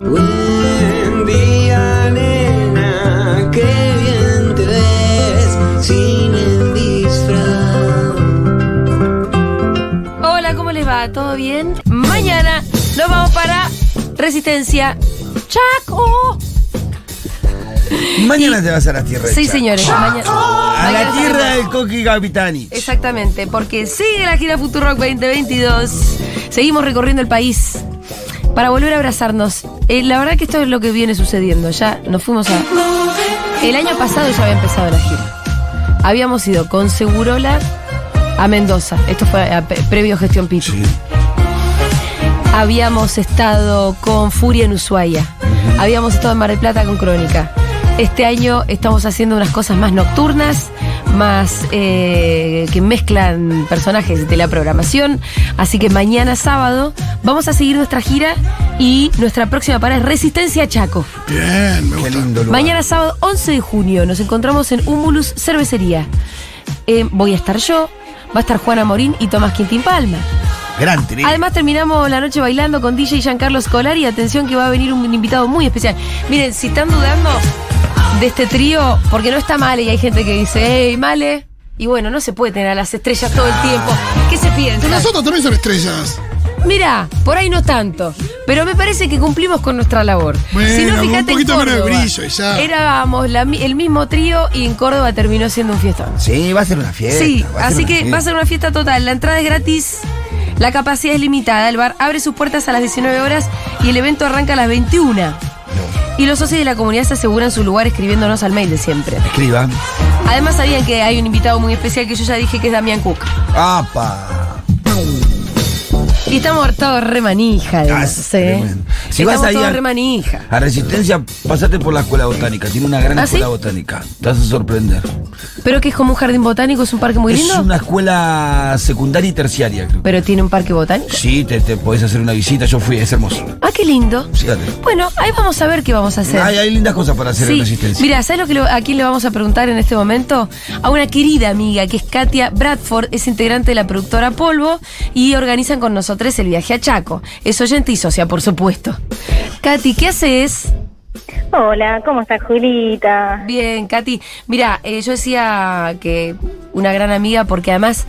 Buen día, nena, qué bien te ves sin el disfraz. Hola, ¿cómo les va? ¿Todo bien? Mañana nos vamos para Resistencia Chaco. Mañana te vas a la tierra. de Sí, Chaco. señores. mañana- A mañana la tierra del Coqui Capitani. Exactamente, porque sigue la gira Futurock 2022. Seguimos recorriendo el país para volver a abrazarnos. Eh, la verdad que esto es lo que viene sucediendo. Ya nos fuimos a. El año pasado ya había empezado la gira. Habíamos ido con Segurola a Mendoza. Esto fue a- previo gestión Pitu. Sí. Habíamos estado con Furia en Ushuaia. Habíamos estado en Mar del Plata con Crónica. Este año estamos haciendo unas cosas más nocturnas, más eh, que mezclan personajes de la programación. Así que mañana sábado vamos a seguir nuestra gira y nuestra próxima parada es Resistencia Chaco. Bien, me Qué gusta. lindo lugar. Mañana sábado 11 de junio nos encontramos en Humulus Cervecería. Eh, voy a estar yo, va a estar Juana Morín y Tomás Quintín Palma. Gran trío. Además terminamos la noche bailando con DJ Giancarlo Scolari. Atención que va a venir un invitado muy especial. Miren, si están dudando de este trío, porque no está Male y hay gente que dice, hey, Male. Y bueno, no se puede tener a las estrellas todo el tiempo. ¿Qué se Pero piensa? nosotros también son estrellas. Mira, por ahí no tanto. Pero me parece que cumplimos con nuestra labor. Bueno, si no, un fíjate en poquito menos de Córdoba. brillo y ya. Éramos la el mismo trío y en Córdoba terminó siendo un fiestón. Sí, va a ser una fiesta. Sí, así que fiesta. va a ser una fiesta total. La entrada es gratis, la capacidad es limitada. El bar abre sus puertas a las 19 horas y el evento arranca a las 21. Y los socios de la comunidad se aseguran su lugar escribiéndonos al mail de siempre. Escriban. Además sabían que hay un invitado muy especial que yo ya dije que es Damián Cook. ¡Apa! Y estamos todos re manija, además, Ah, tremendo. Si vas estamos ahí todos a- re manija. A Resistencia, pasate por la escuela botánica. Tiene una gran ¿Ah, escuela sí? botánica. Te vas a sorprender. Pero que es como un jardín botánico, es un parque muy Es lindo. una escuela secundaria y terciaria, creo. Pero tiene un parque botánico. Sí, te, te podés hacer una visita. Yo fui, es hermoso. Ah, qué lindo. Fíjate. Bueno, ahí vamos a ver qué vamos a hacer. Hay, hay lindas cosas para hacer en Resistencia. Mira, ¿sabes lo que le- a quién le vamos a preguntar en este momento? A una querida amiga que es Katia Bradford, es integrante de la productora Polvo y organizan con nosotros el viaje a Chaco. Es oyente y socia, por supuesto. Katy, ¿qué haces? Hola, ¿cómo estás, Julita? Bien, Katy. Mira, eh, yo decía que una gran amiga porque además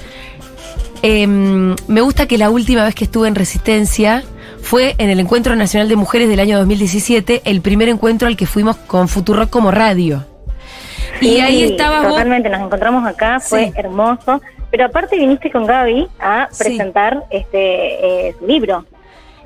em, me gusta que la última vez que estuve en Resistencia fue en el Encuentro Nacional de Mujeres del año 2017, el primer encuentro al que fuimos con Futurock como radio. y ahí estabas vos. Totalmente, nos encontramos acá, fue Sí. hermoso. Pero aparte viniste con Gaby a Sí. presentar este eh, su libro.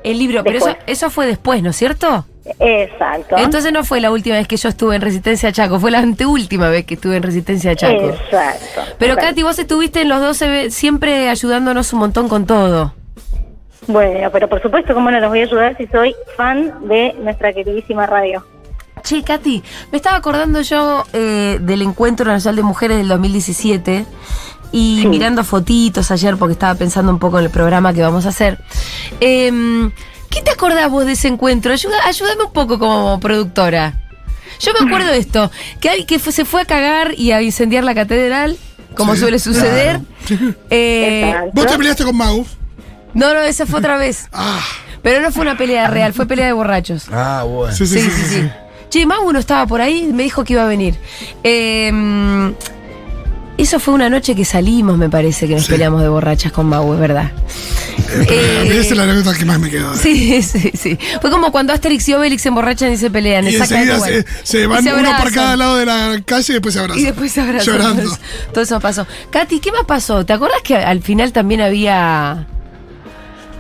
El libro, pero eso, eso fue después, ¿no es cierto? Exacto. Entonces no fue la última vez que yo estuve en Resistencia Chaco, fue la anteúltima vez que estuve en Resistencia Chaco. Exacto. Pero. Katy, vos estuviste en los 12 siempre ayudándonos un montón con todo. Bueno, pero por supuesto, ¿cómo no los voy a ayudar si soy fan de nuestra queridísima radio? Che, Katy, me estaba acordando yo eh, del Encuentro Nacional de Mujeres del 2017 y Sí. mirando fotitos ayer porque estaba pensando un poco en el programa que vamos a hacer. Em, ¿Qué te acordás vos de ese encuentro? Ayuda, ayúdame un poco como productora. Yo me acuerdo de esto, que, alguien que fue- se fue a cagar y a incendiar la catedral, como Sí, suele suceder. Eh. Vos te peleaste con Mau. no, no, esa fue otra vez. Ah, Pero no fue una pelea real, fue pelea de borrachos. Ah, bueno. sí, sí, Sí, sí. sí, sí, sí. Che, Mau no estaba por ahí, me dijo que iba a venir. Eh, eso fue una noche que salimos, me parece, que nos Sí. peleamos de borrachas con Mau, es verdad. Eh, a mí Eh, esa es la anécdota que más me quedó. Sí, sí, sí. Fue como cuando Asterix y Obelix se emborrachan y se pelean. Y enseguida se, se Y van uno por cada lado de la calle y después se abrazan. Y después se abrazan. Llorando. Todo, todo eso pasó. Katy, ¿qué más pasó? ¿Te acuerdas que al final también había.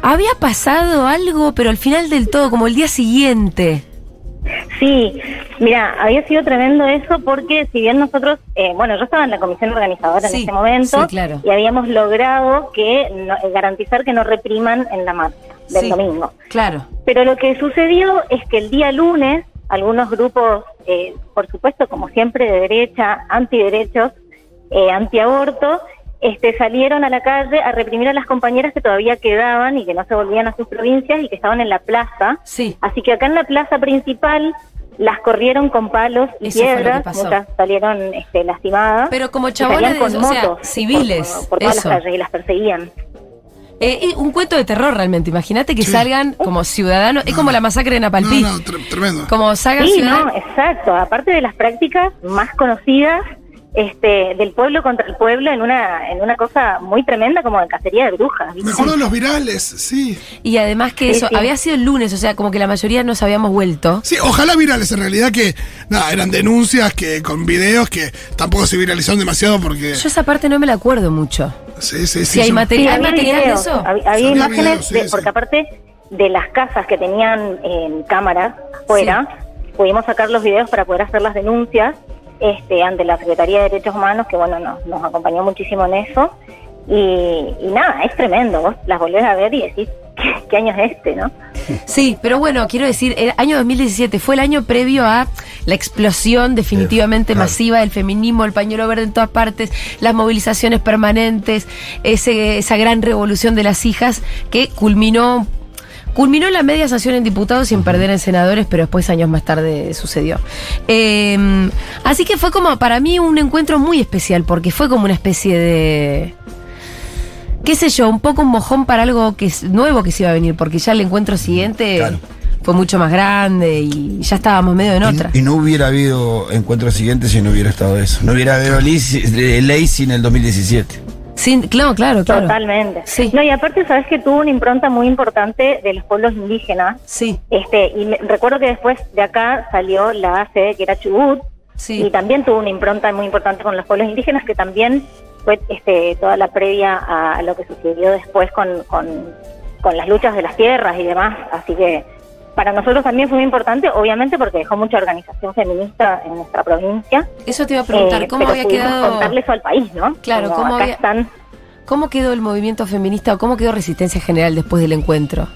Había pasado algo, pero al final del todo, como el día siguiente. Sí, mira, había sido tremendo eso porque si bien nosotros, eh, bueno, yo estaba en la comisión organizadora Sí, en ese momento sí, claro. y habíamos logrado que no- eh, garantizar que no repriman en la marcha del Sí. domingo. Claro. Pero lo que sucedió es que el día lunes algunos grupos, eh, por supuesto, como siempre, de derecha, antiderechos, eh, antiaborto, este, salieron a la calle a reprimir a las compañeras que todavía quedaban y que no se volvían a sus provincias y que estaban en la plaza. Sí. Así que acá en la plaza principal las corrieron con palos y Eso fue lo que piedras, pasó. muchas salieron este, lastimadas. Pero como chabones de- con o sea, motos civiles, por, por todas eso. las calles y las perseguían. Eh, un cuento de terror realmente. Imagínate que salgan como ciudadanos. Es como la masacre de Napalpí. No, no, tre- tremendo. Como salgan Sí, ciudadanos. no, exacto. Aparte de las prácticas más conocidas este, del pueblo contra el pueblo en una, en una cosa muy tremenda como de cacería de brujas. ¿viste? Me acuerdo de los virales, sí. Y además que Sí, eso, sí. había sido el lunes, o sea, como que la mayoría nos habíamos vuelto. Sí, ojalá virales, en realidad que, nada, eran denuncias que con videos que tampoco se viralizaron demasiado porque... Yo esa parte no me la acuerdo mucho. Sí, sí, sí. Si hay yo- material, ¿hay había material de eso? Había, Había imágenes, videos, sí, de- sí. porque aparte de las casas que tenían en cámaras afuera, pudimos sacar los videos para poder hacer las denuncias este, ante la Secretaría de Derechos Humanos, que bueno, nos, nos acompañó muchísimo en eso. Y, y nada, es tremendo. Vos las volvés a ver y decís, ¿qué, qué año es este, no? Sí, pero bueno, quiero decir, el año 2017 fue el año previo a la explosión definitivamente claro. masiva del feminismo, el pañuelo verde en todas partes, las movilizaciones permanentes, ese, esa gran revolución de las hijas que culminó Culminó la media sanción en diputados sin perder en senadores, pero después años más tarde sucedió. Eh, así que fue como para mí un encuentro muy especial, porque fue como una especie de qué sé yo, un poco un mojón para algo que es nuevo que se iba a venir, porque ya el encuentro siguiente Claro. fue mucho más grande y ya estábamos medio en otra. Y, y no hubiera habido encuentro siguiente si no hubiera estado eso. No hubiera habido ley, si- ley sin el 2017. Claro, claro, claro. Totalmente. Sí. No, y aparte, sabes que tuvo una impronta muy importante de los pueblos indígenas. Sí, Este, y me- recuerdo que después de acá salió la sede que era Chubut, sí. y también tuvo una impronta muy importante con los pueblos indígenas, que también fue este, toda la previa a lo que sucedió después con, con, con las luchas de las tierras y demás. Así que para nosotros también fue muy importante, obviamente porque dejó mucha organización feminista en nuestra provincia. Eso te iba a preguntar, Eh, ¿cómo había quedado contarle eso al país, ¿no? Claro, Como ¿cómo había- están cómo quedó el movimiento feminista o cómo quedó Resistencia General después del encuentro?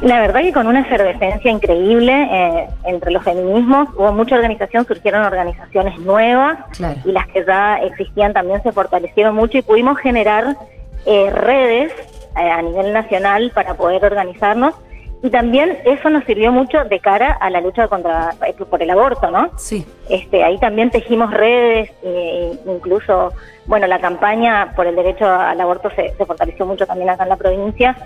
La verdad que con una efervescencia increíble eh, entre los feminismos, hubo mucha organización, surgieron organizaciones nuevas Claro. y las que ya existían también se fortalecieron mucho y pudimos generar eh, redes eh, a nivel nacional para poder organizarnos y también eso nos sirvió mucho de cara a la lucha contra por el aborto, ¿no? Sí. Este, ahí también tejimos redes, eh, incluso, bueno, la campaña por el derecho al aborto se, se fortaleció mucho también acá en la provincia.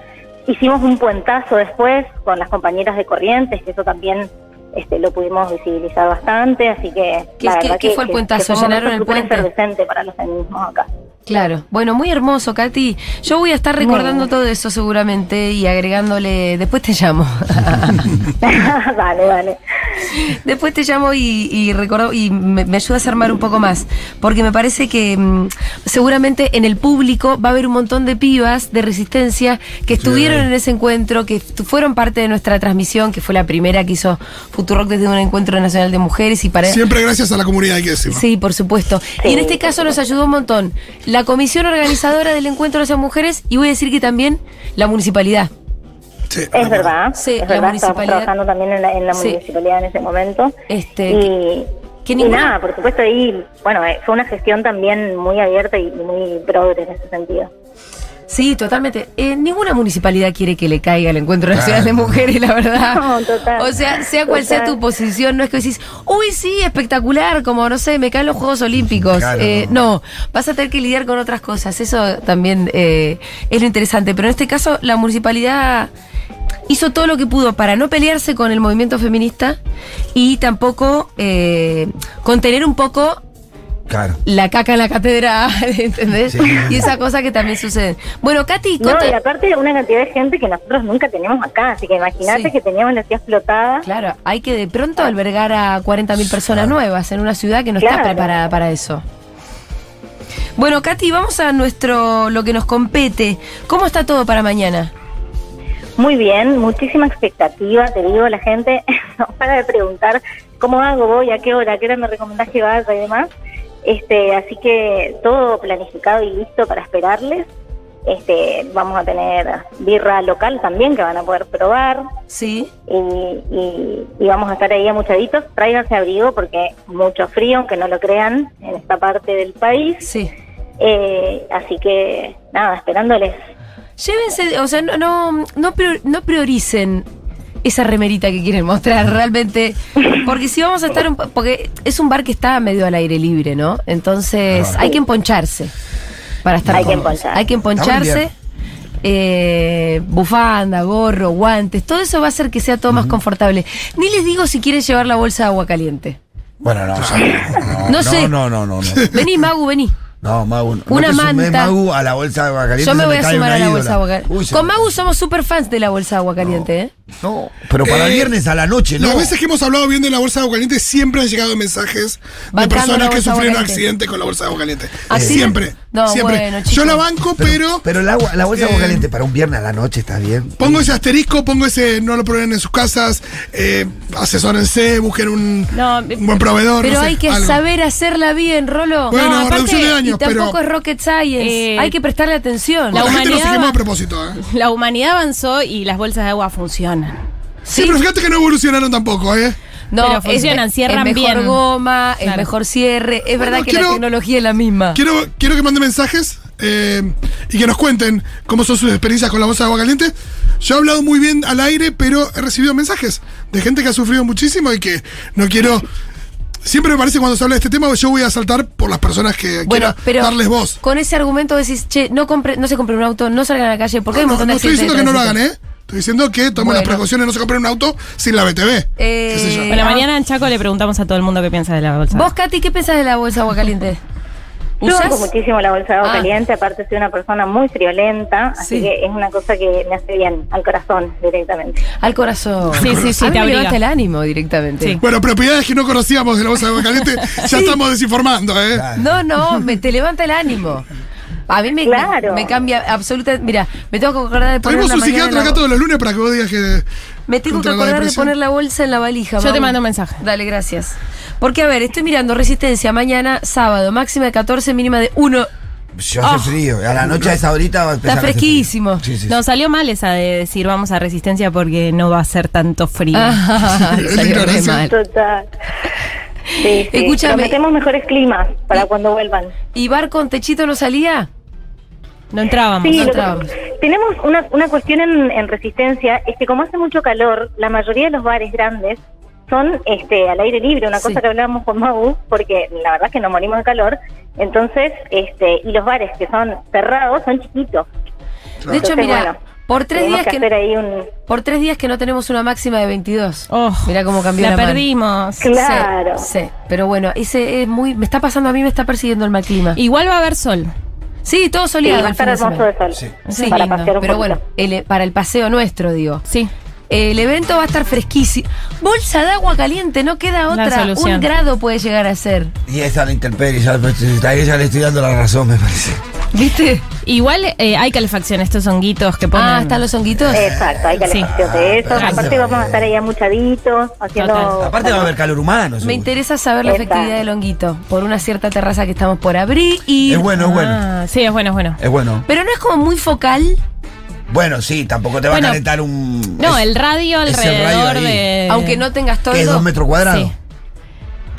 Hicimos un puentazo después con las compañeras de Corrientes, que eso también este, lo pudimos visibilizar bastante, así que... ¿Qué- la qué- verdad qué que- fue el que- puentazo? ¿Llenaron el puente? para los feminismos acá. Claro. Bueno, muy hermoso, Katy. Yo voy a estar recordando todo eso seguramente y agregándole. Después te llamo. vale, vale. Después te llamo y, y recordo- y me, me ayudas a armar un poco más. Porque me parece que mm, seguramente en el público va a haber un montón de pibas de resistencia que estuvieron en ese encuentro, que fueron parte de nuestra transmisión, que fue la primera que hizo Futurock desde un encuentro nacional de mujeres y para. Siempre gracias a la comunidad, hay que decirlo. Sí, por supuesto. Y en Sí, este caso nos ayudó un montón la comisión organizadora del encuentro de esas mujeres y voy a decir que también la municipalidad. Sí, Es verdad, Sí, es la verdad, municipalidad- trabajando también en la, en la Sí. municipalidad en ese momento. Este, y, que y nada, por supuesto ahí, bueno, eh, fue una gestión también muy abierta y muy progre en ese sentido. Sí, totalmente. Eh, ninguna municipalidad quiere que le caiga el encuentro nacional de mujeres, la verdad. No, total. O sea, sea cual sea tu posición, no es que decís, uy, sí, espectacular, como no sé, me caen los Juegos Olímpicos. Claro. Eh, no, vas a tener que lidiar con otras cosas. Eso también eh, es lo interesante. Pero en este caso, la municipalidad hizo todo lo que pudo para no pelearse con el movimiento feminista y tampoco eh, contener un poco Claro. la caca en la catedral, ¿entendés? Sí. Y esa cosa que también sucede. Bueno, Katy, No, y aparte una cantidad de gente que nosotros nunca tenemos acá, así que imagínate Sí. que teníamos la ciudad explotada. Claro, hay que de pronto albergar a 40.000 personas nuevas en una ciudad que no está preparada para eso. Bueno, Katy, vamos a nuestro lo que nos compete. ¿Cómo está todo para mañana? Muy bien, muchísima expectativa, te digo, la gente no para de preguntar cómo hago, voy, a qué hora, a qué hora me recomendás que vaya y demás. Este, así que todo planificado y listo para esperarles. Este, vamos a tener birra local también que van a poder probar Sí. y, y- y vamos a estar ahí amuchaditos. Tráiganse abrigo porque mucho frío, aunque no lo crean, en esta parte del país. Sí. Eh, así que nada, esperándoles. Llévense, o sea, no, no, no prioricen esa remerita que quieren mostrar realmente. Porque si vamos a estar, un po- porque es un bar que está medio al aire libre, ¿no? Entonces hay que emponcharse para estar Hay que emponchar. Hay que emponcharse. Eh, bufanda, gorro, guantes, todo eso va a hacer que sea todo más confortable. Ni les digo si quieren llevar la bolsa de agua caliente. Bueno, no, no, No sé. No, no, no, no. Vení, Magu, vení. No, Magu. no Una te sumes, manta. Magu, a la bolsa de agua caliente. Yo me voy a sumar a la ídola. bolsa de agua caliente. Uy, Con Magu somos super fans de la bolsa de agua caliente, ¿eh? No, pero para el Eh, viernes a la noche, ¿no? Las veces que hemos hablado bien de la bolsa de agua caliente, siempre han llegado mensajes de Bancando personas que sufrieron accidentes con la bolsa de agua caliente. ¿Ah, sí? Siempre. No, siempre. bueno, Yo la banco, pero, Pero el agua, la bolsa de agua Eh, caliente para un viernes a la noche está bien. pongo ese asterisco, pongo ese no lo prueben en sus casas, eh, asesórense, busquen un, No, un buen proveedor. Pero no sé, hay que algo. saber hacerla bien, Rolo. Bueno, No, aparte, reducción de y tampoco pero es rocket science. Eh, hay que prestarle atención. la, La gente lo humanidad a propósito. ¿eh? La humanidad avanzó y las bolsas de agua funcionan. Sí, Sí. pero fíjate que no evolucionaron tampoco, ¿eh? No, Pero funcionan, cierran es mejor bien. goma, es Claro. mejor cierre. Es Bueno, verdad que quiero- la tecnología es la misma. Quiero, quiero que manden mensajes eh, y que nos cuenten cómo son sus experiencias con la bolsa de agua caliente. Yo he hablado muy bien al aire, pero he recibido mensajes de gente que ha sufrido muchísimo y que no quiero. Siempre me parece cuando se habla de este tema, yo voy a saltar por las personas que Bueno, pero darles voz. con ese argumento decís, che, no, compre, no se compre un auto, no salgan a la calle, porque hay un No, montón no de estoy diciendo que no lo hagan. ¿eh? Estoy diciendo que tomen las precauciones, no se compren un auto sin la BTV. Eh, qué sé yo. Bueno, Ah. mañana en Chaco le preguntamos a todo el mundo qué piensa de la bolsa. Vos, Katy, ¿qué pensás de la bolsa agua caliente? Yo banco muchísimo la bolsa de agua Ah. caliente, aparte soy una persona muy friolenta, así Sí. que es una cosa que me hace bien al corazón directamente. Al corazón. Sí, sí, sí, A mí te me levanta el ánimo directamente. Sí. Bueno, propiedades que no conocíamos de la bolsa de agua caliente, ya estamos desinformando, ¿eh? No, no, me, te levanta el ánimo. A mí me, Claro. me, me cambia absolutamente. Mira, me tengo que acordar de poner Tenemos la un psiquiatra la- acá todos los lunes para que vos digas que. Me tengo que acordar de poner la bolsa en la valija. Yo te mando un mensaje. Dale, gracias. Porque, a ver, estoy mirando resistencia mañana, sábado, máxima de 14, mínima de 1. Yo hace frío. A la noche a esa horita va a empezar Está fresquísimo. Sí, sí, sí. No, salió mal esa de decir vamos a resistencia porque no va a ser tanto frío. Ah, Es salió re ignorancia. mal. Total. Sí, sí. Escúchame. Prometemos mejores climas para cuando vuelvan. ¿Y bar con techito no salía? No entrábamos. Sí, no que- tenemos una, una cuestión en, en resistencia, es que como hace mucho calor, la mayoría de los bares grandes son este al aire libre, una Sí. cosa que hablábamos con Mau, porque la verdad es que nos morimos de calor, entonces, este y los bares que son cerrados son chiquitos. De hecho, mira, bueno, por tres días que que, hacer ahí un... por tres días que no tenemos una máxima de 22. Oh, Mira cómo cambió la la, perdimos. Claro. Sí, sí, pero bueno, ese es muy. Me está pasando a mí, me está persiguiendo el mal clima. Igual va a haber sol. Sí, todo Sí, soleado. va a el fin estar de hermoso semana. de sol. Sí. Sí, para lindo, pasear un pero poquito. bueno, el- para el paseo nuestro, digo. Sí. El evento va a estar fresquísimo. Bolsa de agua caliente, no queda otra. Un grado puede llegar a ser. Y esa la intemperie, ya, pues, a ella le estoy dando la razón, me parece. ¿Viste? Igual eh, hay calefacción, estos honguitos que ponen. Ah, están los honguitos. Exacto, hay Sí. de eso. Aparte vamos a estar ahí amuchaditos, haciendo... Total. Aparte va a haber calor humano. Me interesa saber la Exacto. efectividad del honguito por una cierta terraza que estamos por abrir. Y... Es bueno, es bueno. Ah, sí, es bueno, es bueno. Es bueno. Pero no es como muy focal. Bueno, sí, tampoco te va Bueno, a calentar un. No, es- el radio es el radio alrededor de. aunque no tengas todo. ¿Qué es dos metros cuadrados? Sí.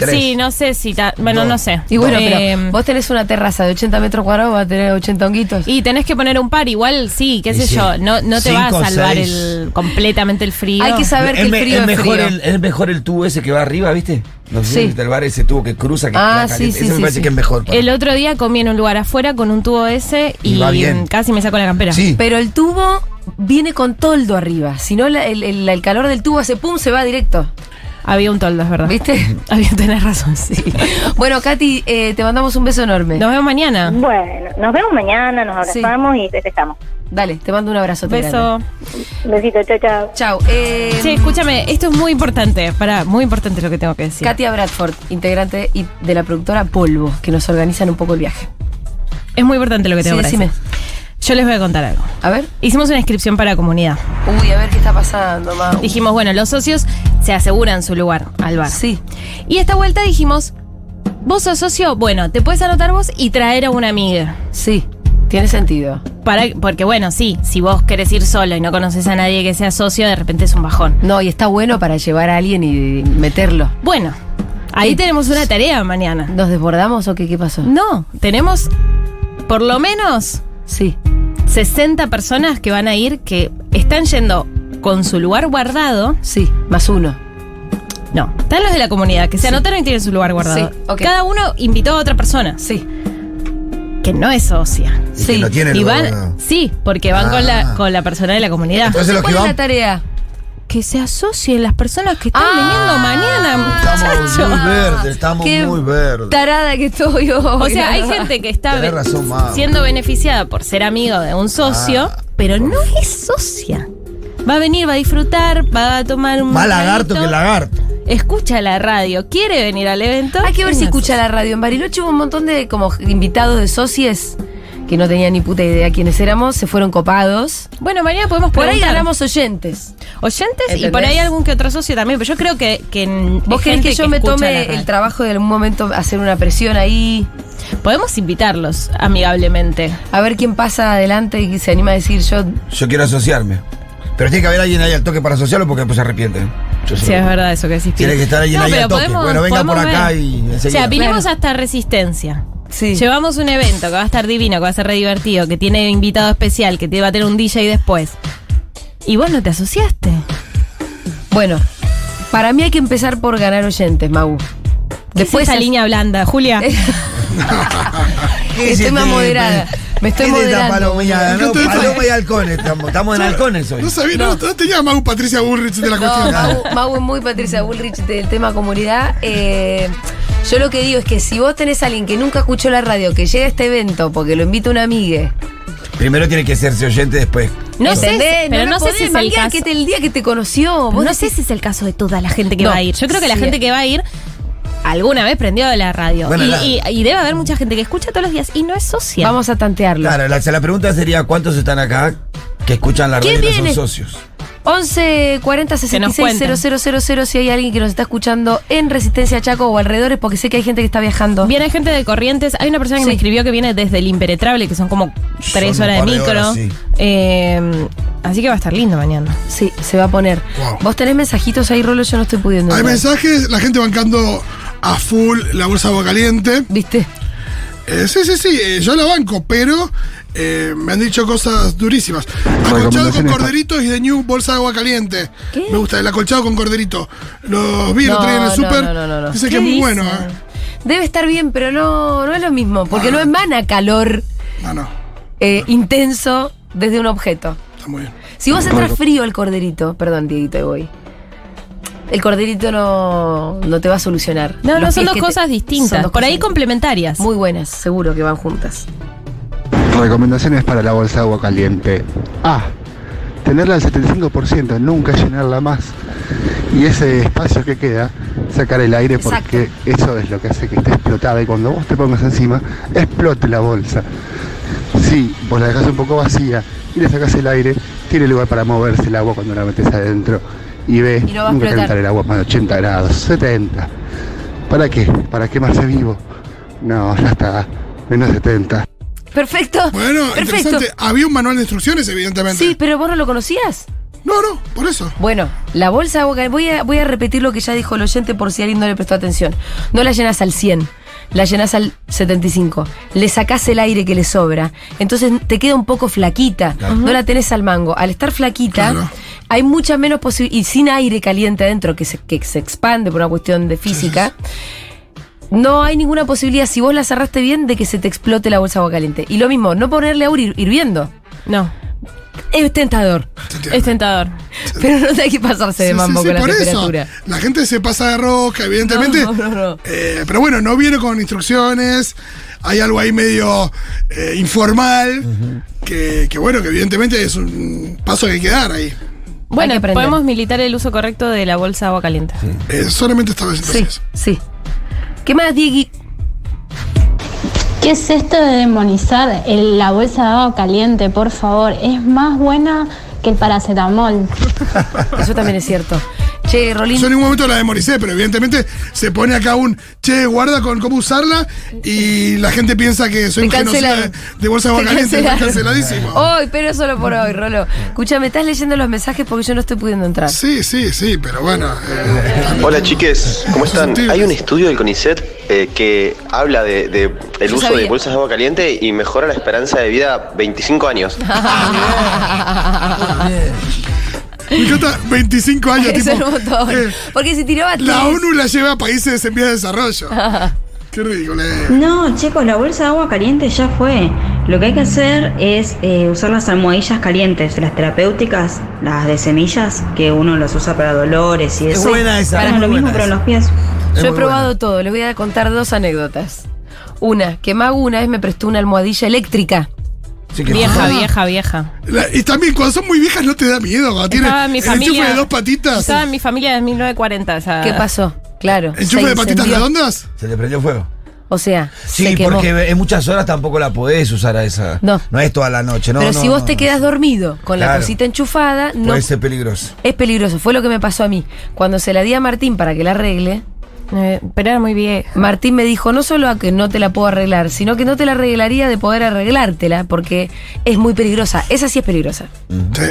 Tres. Sí, no sé si. ta- Bueno, no sé. Y bueno, Eh, pero vos tenés una terraza de 80 metros cuadrados, va a tener 80 honguitos. Y tenés que poner un par, igual sí, qué Y sé sí. yo, no, no te Cinco, va a salvar seis. el, completamente el frío. Hay que saber que es, el me- frío es es mejor frío. El, es mejor el tubo ese que va arriba, ¿viste? No sé Sí. el bar ese tubo que cruza, que Ah, sí, caliente. sí, Eso sí, me parece sí. que es mejor. para- El otro día comí en un lugar afuera con un tubo ese y, Y va bien. casi me saco la campera. Sí. Pero el tubo viene con toldo arriba. Si no, la- el, el- el calor del tubo hace pum, se va directo. Había un toldo, es verdad. ¿Viste? Había, tenés razón, sí. Bueno, Katy, eh, te mandamos un beso enorme. Nos vemos mañana. Bueno, nos vemos mañana, nos Sí. abrazamos y festejamos. Dale, te mando un abrazo. Beso. Un besito, chao, chao. Chao. Eh, Sí, escúchame, esto es muy importante. Para, muy importante lo que tengo que decir. Katia Bradford, integrante y- de la productora Polvo, que nos organizan un poco el viaje. Es muy importante lo que Sí, tengo que decime. decir. Yo les voy a contar algo. A ver. Hicimos una inscripción para comunidad. Uy, a ver qué está pasando, Mau. Dijimos, bueno, los socios se aseguran su lugar al bar. Sí. Y esta vuelta dijimos, vos sos socio, bueno, te puedes anotar vos y traer a una amiga. Sí, tiene sentido. Para, porque bueno, sí, si vos querés ir solo y no conoces a nadie que sea socio, de repente es un bajón. No, y está bueno para llevar a alguien y meterlo. Bueno, ahí tenemos una tarea mañana. ¿Nos desbordamos o qué, qué pasó? No, tenemos por lo menos Sí. 60 personas que van a ir que están yendo con su lugar guardado. Sí, más uno. No, están los de la comunidad que se anotaron y tienen su lugar guardado. Sí, ok. Cada uno invitó a otra persona. Sí. que no es socia. Y que Sí. no tiene Y gobierno. sí, porque van con, Ah. la, con la persona de la comunidad. Entonces ¿Cuál es la tarea? Que se asocien las personas que están Ah. viniendo mañana, Estamos muy verdes, estamos Qué muy verdes. Tarada que estoy hoy. O sea, hay gente que está razón, siendo beneficiada por ser amigo de un socio, Ah, pero no es socia. Va a venir, va a disfrutar, va a tomar un Más lagarto que lagarto. Escucha la radio, quiere venir al evento. Hay que ver si escucha la radio. En Bariloche hubo un montón de como invitados de socios que no tenían ni puta idea quiénes éramos, se fueron copados. Bueno, mañana podemos Por ahí preguntar. ganamos oyentes. oyentes y ¿Entendés? por ahí algún que otro socio también, pero yo creo que, que en- ¿Vos es querés gente que yo me escucha la tome radio. el trabajo de algún momento hacer una presión ahí? Podemos invitarlos amigablemente. A ver quién pasa adelante y se anima a decir yo. Yo quiero asociarme. Pero tiene que haber alguien ahí al toque para asociarlo porque después se arrepienten. Yo Sí, es verdad eso que decís. Tiene que estar alguien No, ahí pero al toque. podemos- bueno, venga por podemos acá ver. y O enseguida. sea, vinimos Claro. hasta Resistencia. Sí. Llevamos un evento que va a estar divino, que va a ser re divertido, que tiene invitado especial, que te va a tener un DJ después. Y vos no te asociaste. Bueno, para mí hay que empezar por ganar oyentes, Mau. Después esa es- línea blanda, Julia. ¿Qué Estoy más moderada. Me estoy ¿Qué es esta moderando. palomilla? No, ¿Qué te- paloma y halcones. Estamos, estamos en halcones hoy. No sabía, no, no tenía Mau Patricia Bullrich de la No, cuestión. Mau, Mau es muy Patricia Bullrich del tema comunidad. Eh, yo lo que digo es que si vos tenés a alguien que nunca escuchó la radio, que llega a este evento porque lo invita una amiga, Primero tiene que serse oyente después. No sé, pero no sé si es el caso. que te- el día que te conoció. Vos No sé si es el caso de toda la gente que No. va a ir. Yo creo que la gente que va a ir alguna vez prendió la radio. Bueno, y, la- y- y debe haber mucha gente que escucha todos los días y no es socia. Vamos a tantearlo. Claro, la, la pregunta sería: ¿cuántos están acá que escuchan la radio ¿Quién y no son socios? 11 40 Que nos 66 cuenten. 000 si hay alguien que nos está escuchando en Resistencia Chaco o alrededores, porque sé que hay gente que está viajando. Viene gente de Corrientes. Hay una persona que Sí. me escribió que viene desde el Impenetrable, que son como tres Son horas de micro. horas, sí. Eh, así que va a estar lindo mañana. Sí, se va a poner. Wow. Vos tenés mensajitos ahí, Rolo, yo no estoy pudiendo. Hay mensajes, la gente bancando a full la bolsa de agua caliente. ¿Viste? Eh, sí, sí, sí, eh, yo la banco, pero eh, me han dicho cosas durísimas. Acolchado con corderitos y de New bolsa de agua caliente. ¿Qué? Me gusta el acolchado con corderito. Los vi el otro día en el súper. no, no, no, ¿Qué que es muy bueno, ¿eh? Debe estar bien, pero no, no es lo mismo, porque Ah. no emana calor eh, intenso desde un objeto. está muy bien. Si vos entras frío el corderito, perdón, Dieguito, ahí voy. El corderito no, no te va a solucionar. No, no son dos cosas distintas. por ahí complementarias. Muy buenas, seguro que van juntas. Recomendaciones para la bolsa de agua caliente. A. Tenerla al 75%, nunca llenarla más. Y ese espacio que queda, sacar el aire porque eso es lo que hace que esté explotada. Y cuando vos te pongas encima, explote la bolsa. Si vos la dejas un poco vacía y le sacas el aire, tiene lugar para moverse el agua cuando la metes adentro. Y ve, Y no nunca calentar el agua más de 80 grados, 70. ¿Para qué? ¿Para quemarse vivo? No, ya está. Menos 70. Perfecto. Bueno, Perfecto. interesante. Había un manual de instrucciones, evidentemente. Sí, pero vos no lo conocías. No, no, por eso. Bueno, la bolsa voy a, voy a repetir lo que ya dijo el oyente por si alguien no le prestó atención. No la llenas al 100, la llenas al 75. Le sacás el aire que le sobra. Entonces te queda un poco flaquita. No la tenés al mango. Al estar flaquita, Claro. hay mucha menos posibilidad. Y sin aire caliente adentro, que se, que se expande por una cuestión de física. No hay ninguna posibilidad, si vos la cerraste bien, de que se te explote la bolsa de agua caliente. Y lo mismo, no ponerle agua hir- hirviendo. No, Es tentador. es tentador. Pero no hay que pasarse de mambo sí, sí, con la temperatura. eso. La gente se pasa de rosca, evidentemente. No, no, no. Eh, pero bueno, no viene con instrucciones. Hay algo ahí medio eh, informal. que, que bueno, que evidentemente es un paso que hay que dar ahí. Bueno, podemos militar el uso correcto de la bolsa de agua caliente. Eh, solamente esta vez Sí, sí. ¿Qué más, Diegui? ¿Qué es esto de demonizar el- la bolsa de agua caliente, por favor? Es más buena que el paracetamol. Eso también es cierto. Che, Rolín. Yo en ningún momento la demoricé, pero evidentemente se pone acá un che, guarda con cómo usarla y la gente piensa que soy un genocida de, bolsa de agua Te caliente, canceladísimo. Hoy, pero solo por hoy, Rolo. Escúchame, estás leyendo los mensajes porque yo no estoy pudiendo entrar. Sí, sí, sí, pero bueno. eh, Hola chiques, ¿cómo están? Hay un estudio del CONICET eh, que habla de, de el Yo uso sabía. de bolsas de agua caliente y mejora la esperanza de vida 25 años. me encanta 25 años, Es tipo. un montón. eh, Porque si tiraba la ONU la lleva a países en vías de desarrollo. Qué ridículo. eh. No, chicos, la bolsa de agua caliente ya fue. Lo que hay que hacer es eh, usar las almohadillas calientes, las terapéuticas, las de semillas, que uno las usa para dolores y Es eso. buena esa, es muy lo mismo pero en los pies. Es Yo he probado buena. todo. Les voy a contar dos anécdotas. Una, que Magu una vez me prestó una almohadilla eléctrica. Sí que Vieja, vieja, vieja. La- y también cuando son muy viejas no te da miedo. Cuando en mi el enchufe familia. de dos patitas. Estaba en mi familia de 1940. O sea, ¿Qué pasó? Claro. ¿Enchufe de patitas incendió. redondas? Se le prendió fuego. O sea, Sí, se quemó. porque en muchas horas tampoco la podés usar a esa. No. No es toda la noche, ¿no? Pero no, si vos no, te quedas dormido con la cosita enchufada, no Puede ser peligroso. es peligroso. Fue lo que me pasó a mí. Cuando se la di a Martín para que la arregle, eh, pero era muy vieja. Martín me dijo no solo a que no te la puedo arreglar, sino que no te la arreglaría de poder arreglártela, porque es muy peligrosa. Esa sí es peligrosa. Sí.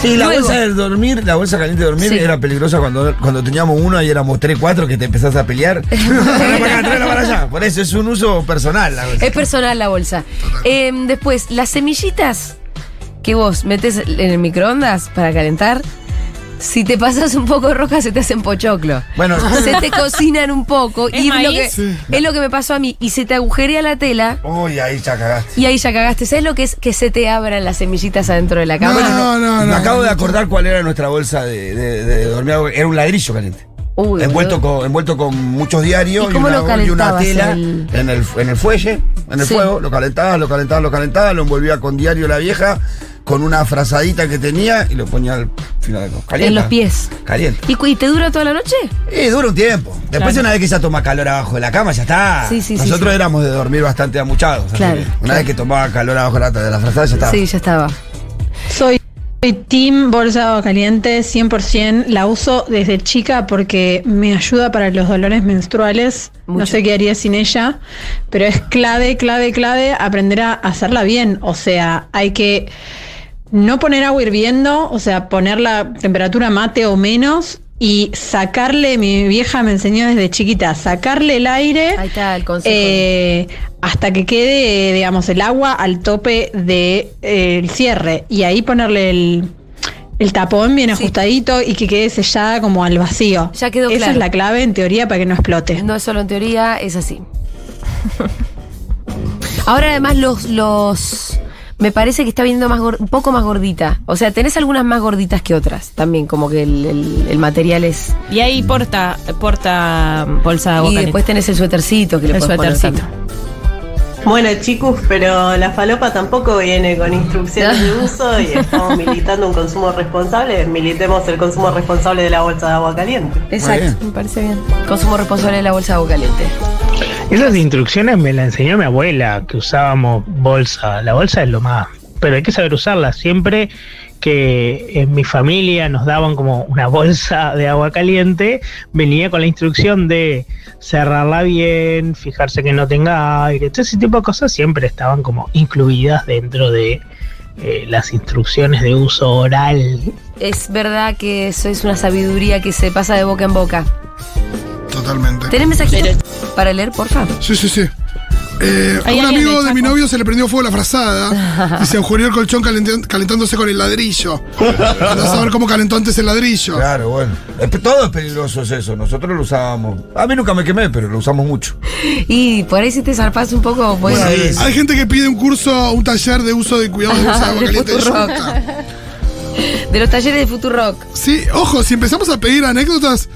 Sí, la Luego- bolsa de dormir, la bolsa caliente de dormir Sí. era peligrosa cuando, cuando teníamos uno y éramos tres, cuatro que te empezás a pelear. Tráela para acá, tráela para allá. Por eso es un uso personal la bolsa. Es personal la bolsa. Eh, después, las semillitas que vos metes en el microondas para calentar, si te pasas un poco roja se te hacen pochoclo. Bueno, Se te cocinan un poco ¿Es y es lo, que? Sí. es lo que me pasó a mí. Y se te agujerea la tela uy, ahí ya cagaste. y ahí ya cagaste. ¿Sabes lo que es que se te abran las semillitas adentro de la No, cama? no, no, Me no. acabo de acordar cuál era nuestra bolsa de, de- de dormir. Era un ladrillo caliente. Uy, envuelto, boludo. con, envuelto con muchos diarios ¿Y una, y tela el- en, el, en el fuelle, en el Sí. fuego. Lo calentabas, lo calentabas, lo calentabas, lo envolvía con diario la vieja, con una frazadita que tenía y lo ponía al final. Caliente. En los pies. Caliente. ¿Y, y te dura toda la noche? Y dura un tiempo. Después, Claro. una vez que ya toma calor abajo de la cama, ya está. Sí, sí, sí, Nosotros sí. éramos de dormir bastante amuchados. Claro, Una claro. vez que tomaba calor abajo de la, de frazada, ya estaba. Sí, ya estaba. Soy soy Team Bolsa de Agua Caliente 100%. La uso desde chica porque me ayuda para los dolores menstruales. Mucho. No sé qué haría sin ella, pero es clave, clave, clave aprender a hacerla bien. O sea, hay que no poner agua hirviendo, o sea, poner la temperatura mate o menos y sacarle, mi vieja me enseñó desde chiquita, sacarle el aire. Ahí está el consejo. Eh, hasta que quede, digamos, el agua al tope del cierre. Y ahí ponerle el, el tapón bien Sí. ajustadito y que quede sellada como al vacío. Ya quedó Esa claro. es la clave en teoría para que no explote. No es solo en teoría, es así. Ahora además los, los me parece que está viendo más un poco más gordita. O sea, tenés algunas más gorditas que otras. También, como que el, el- el material es. Y ahí porta, porta bolsa de agua Y después tenés el suétercito que le El podés poner suétercito. Bueno, chicos, pero la falopa tampoco viene con instrucciones de uso y estamos militando un consumo responsable. Militemos el consumo responsable de la bolsa de agua caliente. Exacto. Me parece bien. Consumo responsable de la bolsa de agua caliente. Esas instrucciones me las enseñó mi abuela, que usábamos bolsa. La bolsa es lo más, pero hay que saber usarla. Siempre que en mi familia nos daban como una bolsa de agua caliente, venía con la instrucción de cerrarla bien, fijarse que no tenga aire. Todo ese tipo de cosas siempre estaban como incluidas dentro de eh, las instrucciones de uso oral. Es verdad que eso es una sabiduría que se pasa de boca en boca. Totalmente. ¿Tenés mensajitos para leer, por favor? Sí, sí, sí. Eh, a ¿Hay un amigo de de mi novio se le prendió fuego la frazada y se agujerió el colchón calentándose con el ladrillo. Andá a saber cómo calentó antes el ladrillo. Claro, bueno. Todo es peligroso es eso. Nosotros lo usábamos. A mí nunca me quemé, pero lo usamos mucho. Y por ahí si te zarpás un poco, pues. Bueno, hay gente que pide un curso, un taller de uso de cuidado de de agua De caliente. Yucca. De los talleres de Futurock. Sí, ojo, si empezamos a pedir anécdotas,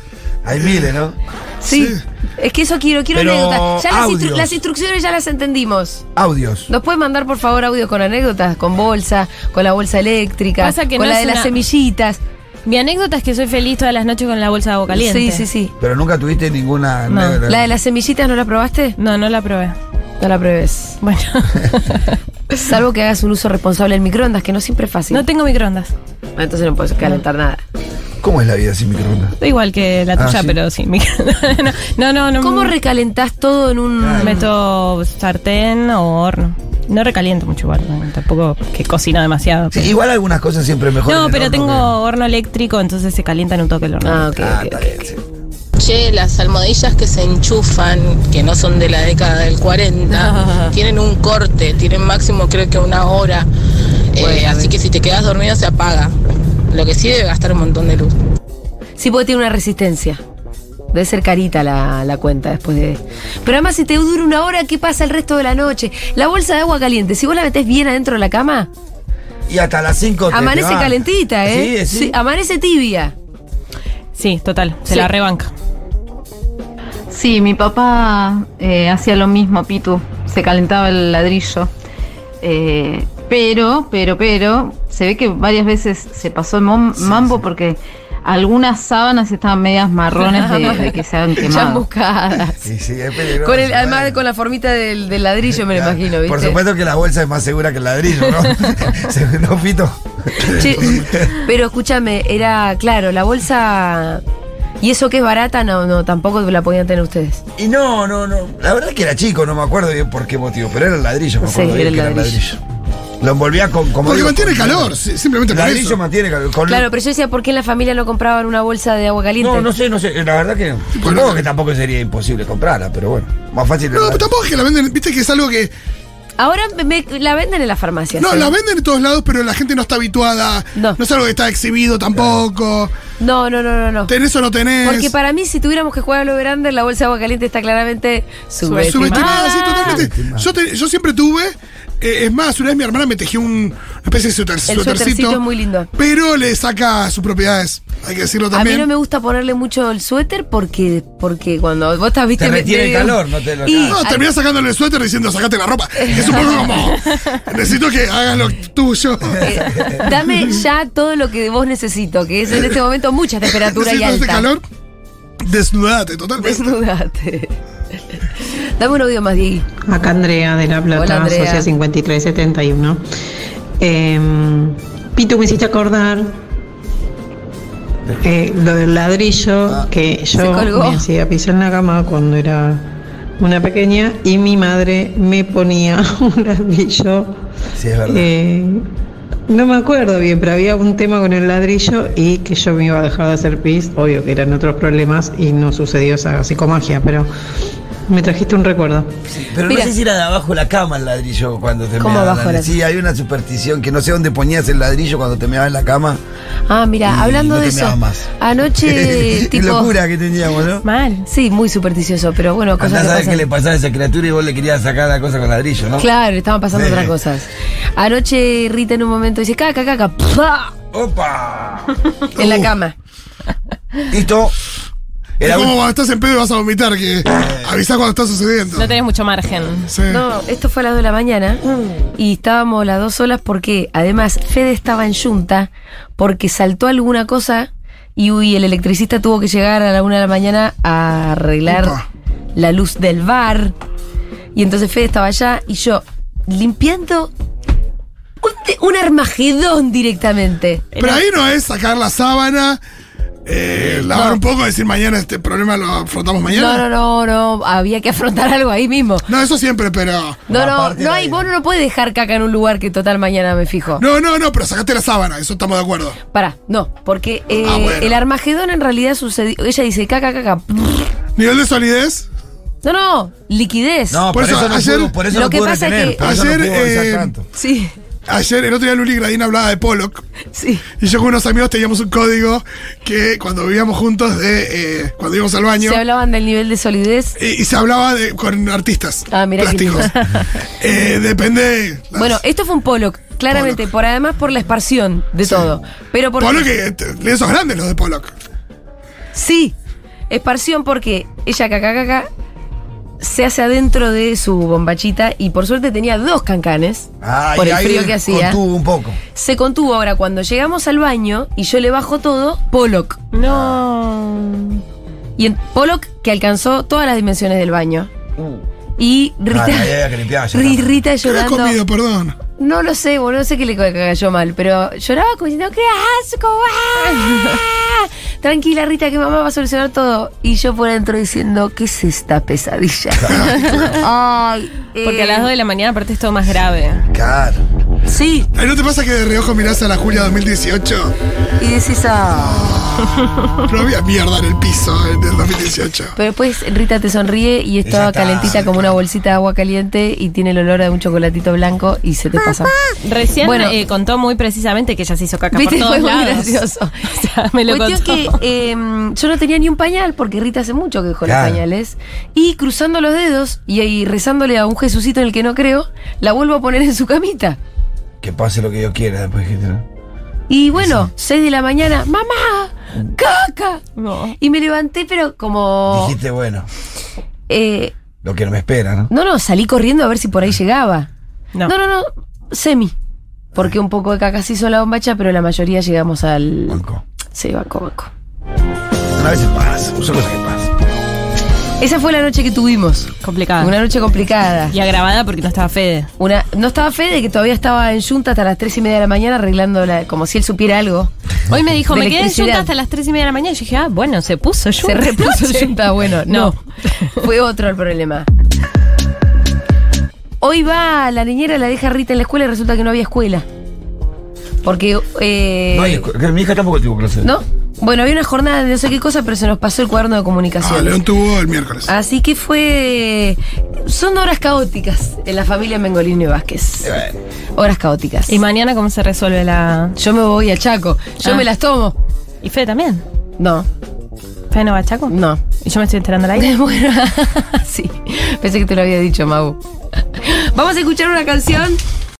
Hay miles, ¿no? Sí. Sí. Es que eso quiero, quiero Pero anécdotas. Ya las, instru- audios. las instrucciones ya las entendimos. Audios. ¿Nos pueden mandar por favor audio con anécdotas? Con bolsa, con la bolsa eléctrica, Pasa que con no la es de las semillitas. Mi anécdota es que soy feliz todas las noches con la bolsa de agua caliente. Sí, sí, sí. Pero nunca tuviste ninguna. No. ¿La de las semillitas no la probaste? No, no la probé. No la pruebes. Bueno, Salvo que hagas un uso responsable del microondas, que no siempre es fácil. no tengo microondas. Ah, Entonces no puedes calentar nada. ¿Cómo es la vida sin microondas? Igual que la Ah, tuya, ¿sí? pero sin microondas. no, no, no. ¿Cómo recalentás todo en un... Meto sartén o horno. No recaliento mucho igual, no, tampoco que cocino demasiado. Sí, igual algunas cosas siempre mejor. en no, el pero horno tengo horno eléctrico, entonces se calienta en un toque el horno. Ah, ok, Ah, ok, está ok, bien, ok. sí. Che, las almohadillas que se enchufan, que no son de la década del 40, tienen un corte, tienen máximo creo que una hora. Eh, Bueno, así que si te quedas dormido se apaga. Lo que sí debe gastar un montón de luz. Sí, porque tiene una resistencia. Debe ser carita la, la cuenta después de. Pero además, si te dura una hora, ¿qué pasa el resto de la noche? La bolsa de agua caliente, si vos la metés bien adentro de la cama, Y hasta las 5 amanece calentita, ¿eh? Sí, sí. amanece tibia. Sí, total, se Sí. la rebanca. Sí, mi papá eh, hacía lo mismo, Pitu. Se calentaba el ladrillo. Eh, pero, pero, pero, se ve que varias veces se pasó el mom- mambo porque algunas sábanas estaban medias marrones de, de que se han quemado. Sí, sí, es peligroso. Con el, además bueno. con la formita del, del ladrillo, me lo imagino, ¿viste? Por supuesto que la bolsa es más segura que el ladrillo, ¿no? Se- ¿No, Pito? Che, pero escúchame, era, claro, la bolsa. ¿Y eso que es barata? No, no, tampoco la podían tener ustedes. Y no, no, no. La verdad que era chico, no me acuerdo bien por qué motivo, pero era el ladrillo, me Sí, acuerdo bien era el que ladrillo. Lo envolvía con. Como Porque digo, mantiene con- calor, sí, simplemente El por ladrillo eso. mantiene calor. Con- Claro, pero yo decía, ¿por qué en la familia no compraban una bolsa de agua caliente? No, no sé, no sé. La verdad que. Supongo que tampoco sería imposible comprarla, pero bueno. Más fácil. No, pero tampoco es que la venden, viste que es algo que. Ahora me- me- la venden en las farmacias. No, la venden en todos lados, pero la gente no está habituada. No, es algo que está exhibido tampoco. No, no, no, no, no. ¿Tenés o no tenés? Porque para mí, si tuviéramos que jugar al over-under, la bolsa de agua caliente está claramente subestimada. Subestimada, sí, totalmente. Yo, te- yo siempre tuve. eh, es más, una vez mi hermana me tejió un- una especie de suéter- El suétercito. es muy lindo. Pero le saca sus propiedades. Hay que decirlo A mí también. no me gusta ponerle mucho el suéter porque, porque cuando vos estás, viste, Te me- retiene el medio- calor, no te lo Y- No, terminás sacándole el suéter diciendo sacate la ropa. Es un poco como. Necesito que hagas lo tuyo. Dame ya todo lo que vos necesito, que es en este momento mucha temperatura y este alta. calor. Desnudate, totalmente. Desnudate. Dame un audio más, Diego. Acá Andrea de La Plata, Hola, Andrea. Socia 5371. Eh, Pitu, me hiciste acordar eh, lo del ladrillo que yo me hacía pisar en la cama cuando era una pequeña y mi madre me ponía un ladrillo. Sí, es verdad. eh, no me acuerdo bien, pero había un tema con el ladrillo y que yo me iba a dejar de hacer pis. Obvio que eran otros problemas y no sucedió esa psicomagia, pero me trajiste un recuerdo. Pero Mira. no sé si era de abajo la cama el ladrillo cuando te ¿Cómo meabas abajo la- Sí, hay una superstición que no sé dónde ponías el ladrillo cuando te meabas en la cama. Ah, mira, hablando no de te eso. más. Anoche, Qué tipo. locura que teníamos, ¿no? Mal. Sí, muy supersticioso, pero bueno, cosas Andás que a ver pasan. qué le pasaba a esa criatura y vos le querías sacar la cosa con ladrillo, ¿no? Claro, estaban pasando Sí. otras cosas. Anoche Rita en un momento dice, caca, caca, ¡pua! ¡Opa! en la cama. Listo. Es Era como un- cuando estás en pedo y vas a vomitar, que avisás cuando está sucediendo. No tenés mucho margen. Sí. No, esto fue a las 2 de la mañana y estábamos las dos solas porque además Fede estaba en yunta porque saltó alguna cosa y uy, el electricista tuvo que llegar a la 1 de la mañana a arreglar Upa. la luz del bar. Y entonces Fede estaba allá y yo limpiando un, un armagedón directamente. Pero ahí no es sacar la sábana, eh, lavar un poco, decir mañana este problema lo afrontamos No, mañana. no, no, no, había que afrontar algo ahí mismo. No, eso siempre, pero. No, no, no hay, vos no puedes dejar caca en un lugar que total mañana me fijo. No, no, no, pero sacaste la sábana, eso estamos de acuerdo. Pará, no, porque eh, Ah, bueno. el Armagedón en realidad sucedió. Ella dice caca, caca. Nivel de solidez. No, no, liquidez. No, Por por, eso, eso, no ayer- pudo, por eso Lo no que pudo pasa es que- no Ayer, eh, tanto. Sí, Ayer, el otro día Luli Gradín hablaba de Pollock. sí. Y yo con unos amigos teníamos un código que cuando vivíamos juntos de eh, cuando íbamos al baño. Se hablaban del nivel de solidez. y, y se hablaba de, con artistas Ah, qué plásticos. Eh, depende. las- Bueno, esto fue un Pollock, claramente, por además por la exparsión de todo. Pero por Pollock, que lienzos grandes los de Pollock. Sí, esparción porque ella caca, caca se hace adentro de su bombachita y por suerte tenía dos cancanes Ah, por y el ahí frío que hacía. Contuvo un poco. Se contuvo ahora cuando llegamos al baño y yo le bajo todo, Pollock. No. Y en Pollock que alcanzó todas las dimensiones del baño. Y Rita, Ah, ahí había que. Rita ¿Qué has llorando. comido? Perdón. No lo sé, boludo, no sé qué le ca- cayó mal, pero lloraba como diciendo, ¡qué asco! ¡ah! Tranquila, Rita, que mamá va a solucionar todo. Y yo por dentro diciendo, ¿qué es esta pesadilla? Ay, Porque a eh, las 2 de la mañana aparte es todo más grave. Claro. Sí, ¿Ahí no te pasa que de reojo mirás a la Julia 2018? y decís, ah. No había mierda en el piso en el 2018. Pero después Rita te sonríe y estaba está, calentita como una bolsita de agua caliente y tiene el olor de un chocolatito blanco y se te pasa. Recién Bueno. eh, contó muy precisamente que ella se hizo caca ¿Viste? por todos Fue muy lados. gracioso. O sea, me lo Cuestión contó. que eh, yo no tenía ni un pañal porque Rita hace mucho que dejó Claro. los pañales. Y cruzando los dedos y, ahí rezándole a un Jesucito en el que no creo, la vuelvo a poner en su camita. Que pase lo que yo quiera después. dijiste, ¿no? Y bueno, 6 de la mañana, ¡mamá! ¡Caca! Y me levanté, pero como. Dijiste, bueno, eh, lo que no me espera, ¿no? no, no, salí corriendo a ver si por ahí llegaba. No. No, no, no, semi. Porque un poco de caca se hizo la bombacha, pero la mayoría llegamos al. Banco. Sí, banco, banco. A veces pasa, son cosas que pasan. Esa fue la noche que tuvimos. Complicada. Una noche complicada. Y agravada porque no estaba Fede. Una, no estaba Fede, que todavía estaba en Junta hasta las 3 y media de la mañana arreglando la- como si él supiera algo. Hoy me dijo, me quedé en. Junta hasta las 3 y media de la mañana. Y yo dije, ah, bueno, se puso Junta. Se repuso. Junta, bueno, no. Fue otro el problema. Hoy va la niñera, la deja Rita en la escuela y resulta que no había escuela. Porque. eh, No hay mi hija tampoco tuvo clase. ¿No? Bueno, había una jornada de no sé qué cosa, pero se nos pasó el cuaderno de comunicación. Ah, León tuvo el miércoles. Así que fue. Son horas caóticas en la familia Mengolini y Vázquez. Horas caóticas. ¿Y mañana cómo se resuelve la...? Yo me voy a Chaco. Yo Ah. me las tomo. ¿Y Fede también? No. ¿Fede no va a Chaco? No. ¿Y yo me estoy enterando al aire? Bueno, sí. Pensé que te lo había dicho, Mau. Vamos a escuchar una canción